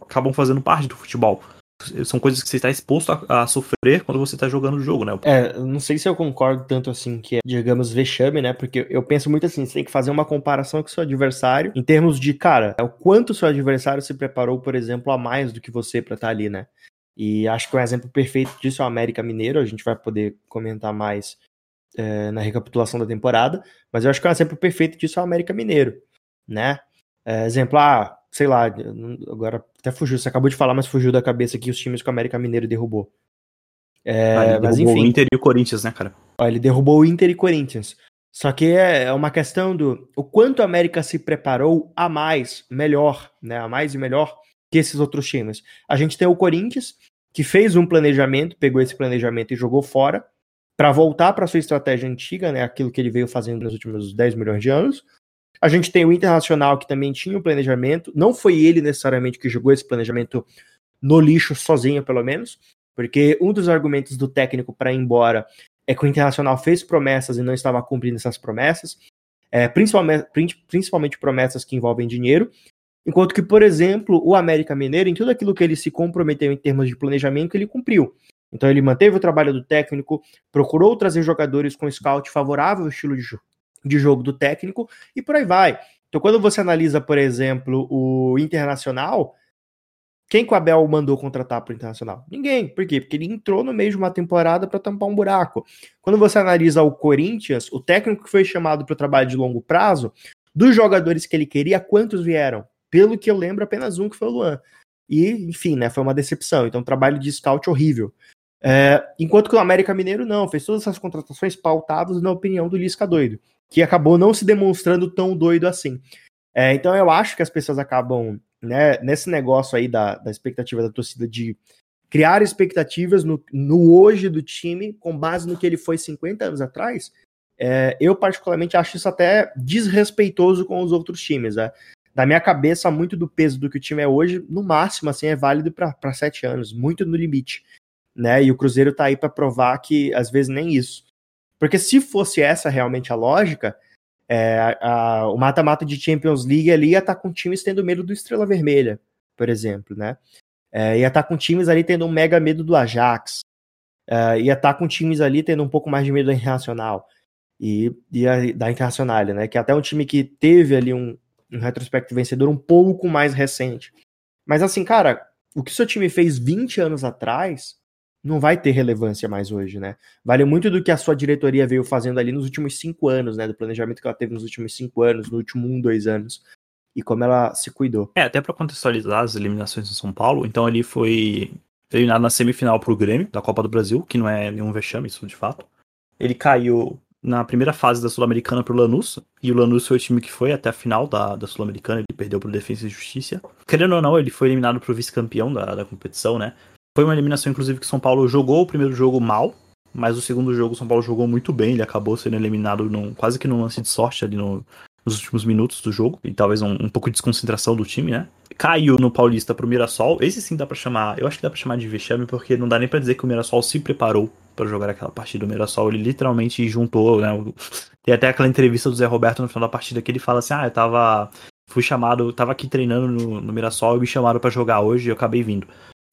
acabam fazendo parte do futebol. São coisas que você está exposto a, a sofrer quando você está jogando o jogo, né? É, não sei se eu concordo tanto assim que é, digamos, vexame, né? Porque eu penso muito assim, você tem que fazer uma comparação com o seu adversário em termos de, cara, é o quanto o seu adversário se preparou, por exemplo, a mais do que você para estar tá ali, né? E acho que um exemplo perfeito disso é o América Mineiro, a gente vai poder comentar mais é, na recapitulação da temporada, mas eu acho que um exemplo perfeito disso é o América Mineiro, né? É, exemplo, ah, sei lá, agora até fugiu, você acabou de falar, mas fugiu da cabeça aqui os times que o América Mineiro derrubou. É, ah, mas enfim. o Inter e o Corinthians, né, cara? Ó, ele derrubou o Inter e Corinthians. Só que é, é uma questão do o quanto a América se preparou a mais, melhor, né, a mais e melhor que esses outros times. A gente tem o Corinthians, que fez um planejamento, pegou esse planejamento e jogou fora, para voltar para sua estratégia antiga, né, aquilo que ele veio fazendo nos últimos 10 milhões de anos. A gente tem o Internacional, que também tinha um planejamento. Não foi ele necessariamente que jogou esse planejamento no lixo sozinho, pelo menos, porque um dos argumentos do técnico para ir embora é que o Internacional fez promessas e não estava cumprindo essas promessas, é, principalmente, principalmente promessas que envolvem dinheiro. Enquanto que, por exemplo, o América Mineiro, em tudo aquilo que ele se comprometeu em termos de planejamento, ele cumpriu. Então ele manteve o trabalho do técnico, procurou trazer jogadores com scout favorável ao estilo de, de jogo do técnico e por aí vai. Então, quando você analisa, por exemplo, o Internacional, quem que o Abel mandou contratar para o Internacional? Ninguém. Por quê? Porque ele entrou no meio de uma temporada para tampar um buraco. Quando você analisa o Corinthians, o técnico que foi chamado para o trabalho de longo prazo, dos jogadores que ele queria, quantos vieram? Pelo que eu lembro, apenas um que foi o Luan. E, enfim, né, foi uma decepção. Então, trabalho de scout horrível. É, enquanto que o América Mineiro não, fez todas essas contratações pautadas na opinião do Lisca doido que acabou não se demonstrando tão doido assim. É, então eu acho que as pessoas acabam, né, nesse negócio aí da, da expectativa da torcida de criar expectativas no, no hoje do time com base no que ele foi 50 anos atrás, é, eu particularmente acho isso até desrespeitoso com os outros times. Né? Na minha cabeça, muito do peso do que o time é hoje, no máximo, assim, é válido para sete anos, muito no limite. Né? E o Cruzeiro tá aí para provar que às vezes nem isso. Porque se fosse essa realmente a lógica, É, a, o mata-mata de Champions League ali ia estar tá com times tendo medo do Estrela Vermelha, por exemplo, né? É, ia estar tá com times ali tendo um mega medo do Ajax. É, ia estar tá com times ali tendo um pouco mais de medo da Internacional. E, e a, da Internacional, né? Que é até um time que teve ali um, um retrospecto vencedor um pouco mais recente. Mas assim, cara, o que seu time fez 20 anos atrás não vai ter relevância mais hoje, né? Vale muito do que a sua diretoria veio fazendo ali nos últimos cinco anos, né? Do planejamento que ela teve nos últimos cinco anos, no último um, dois anos. E como ela se cuidou. É, até para contextualizar as eliminações do São Paulo, então ali foi eliminado na semifinal pro Grêmio, da Copa do Brasil, que não é nenhum vexame, isso de fato. Ele caiu na primeira fase da Sul-Americana pro Lanús, e o Lanús foi o time que foi até a final da, da Sul-Americana, ele perdeu pro Defesa e Justiça. Querendo ou não, ele foi eliminado pro vice-campeão da, da competição, né? Foi uma eliminação, inclusive, que São Paulo jogou o primeiro jogo mal, mas o segundo jogo o São Paulo jogou muito bem, ele acabou sendo eliminado num, quase que num lance de sorte ali no, nos últimos minutos do jogo, e talvez um, um, pouco de desconcentração do time, né? Caiu no Paulista pro Mirassol, esse sim dá para chamar, eu acho que dá para chamar de vexame, porque não dá nem para dizer que o Mirassol se preparou para jogar aquela partida. O Mirassol, ele literalmente juntou, né? Tem até aquela entrevista do Zé Roberto no final da partida que ele fala assim: ah, eu tava. Fui chamado, tava aqui treinando no, no Mirassol e me chamaram para jogar hoje e eu acabei vindo.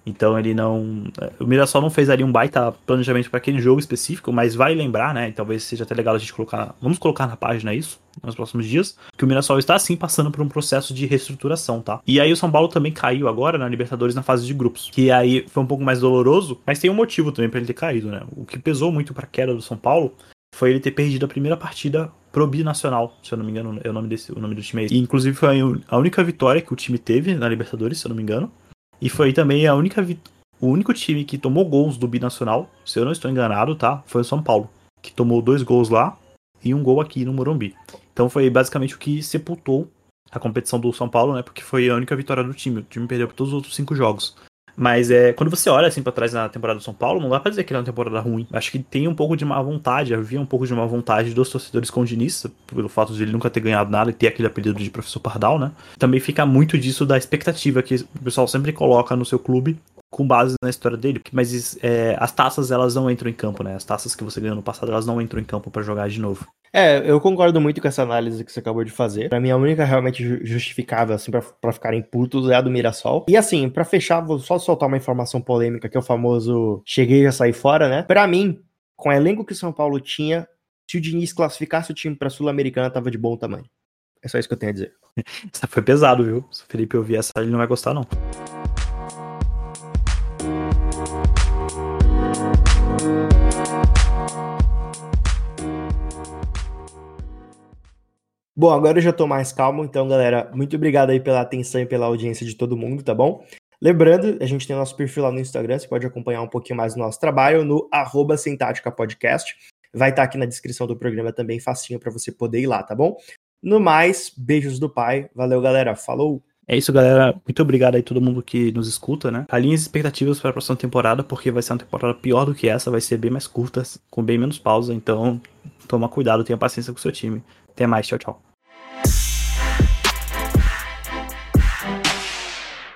Então ele não. O Mirassol não fez ali um baita planejamento para aquele jogo específico, mas vai lembrar, né? Talvez seja até legal a gente colocar. Vamos colocar na página isso, nos próximos dias. Que o Mirassol está sim passando por um processo de reestruturação, tá? E aí o São Paulo também caiu agora na Libertadores na fase de grupos. Que aí foi um pouco mais doloroso, mas tem um motivo também para ele ter caído, né? O que pesou muito pra queda do São Paulo foi ele ter perdido a primeira partida pro Binacional, se eu não me engano, é o nome, desse, o nome do time aí. E inclusive foi a única vitória que o time teve na Libertadores, se eu não me engano. E foi também a única o único time que tomou gols do Binacional, se eu não estou enganado, tá? Foi o São Paulo, que tomou dois gols lá e um gol aqui no Morumbi. Então foi basicamente o que sepultou a competição do São Paulo, né? Porque foi a única vitória do time. O time perdeu por todos os outros cinco jogos. Mas é, quando você olha assim para trás na temporada do São Paulo, não dá pra dizer que era uma temporada ruim. Acho que tem um pouco de má vontade, havia um pouco de má vontade dos torcedores Diniz, pelo fato de ele nunca ter ganhado nada e ter aquele apelido de professor Pardal, né? Também fica muito disso da expectativa que o pessoal sempre coloca no seu clube com base na história dele, mas é, as taças elas não entram em campo, né? As taças que você ganhou no passado elas não entram em campo para jogar de novo. É, eu concordo muito com essa análise que você acabou de fazer. Para mim a única realmente justificável assim para ficarem putos é a do Mirassol. E assim, para fechar, vou só soltar uma informação polêmica que é o famoso cheguei a sair fora, né? Para mim, com o elenco que o São Paulo tinha, se o Diniz classificasse o time para Sul-Americana tava de bom tamanho. É só isso que eu tenho a dizer. Essa foi pesado, viu? Se o Felipe ouvir essa, ele não vai gostar não. Bom, agora eu já tô mais calmo, então, galera, muito obrigado aí pela atenção e pela audiência de todo mundo, tá bom? Lembrando, a gente tem nosso perfil lá no Instagram, você pode acompanhar um pouquinho mais do nosso trabalho no arroba Podcast. Vai estar tá aqui na descrição do programa também, facinho para você poder ir lá, tá bom? No mais, beijos do pai. Valeu, galera. Falou! É isso, galera. Muito obrigado aí todo mundo que nos escuta, né? Alinhe as expectativas para a próxima temporada, porque vai ser uma temporada pior do que essa, vai ser bem mais curta, com bem menos pausa. Então, toma cuidado, tenha paciência com o seu time. Até mais, tchau, tchau.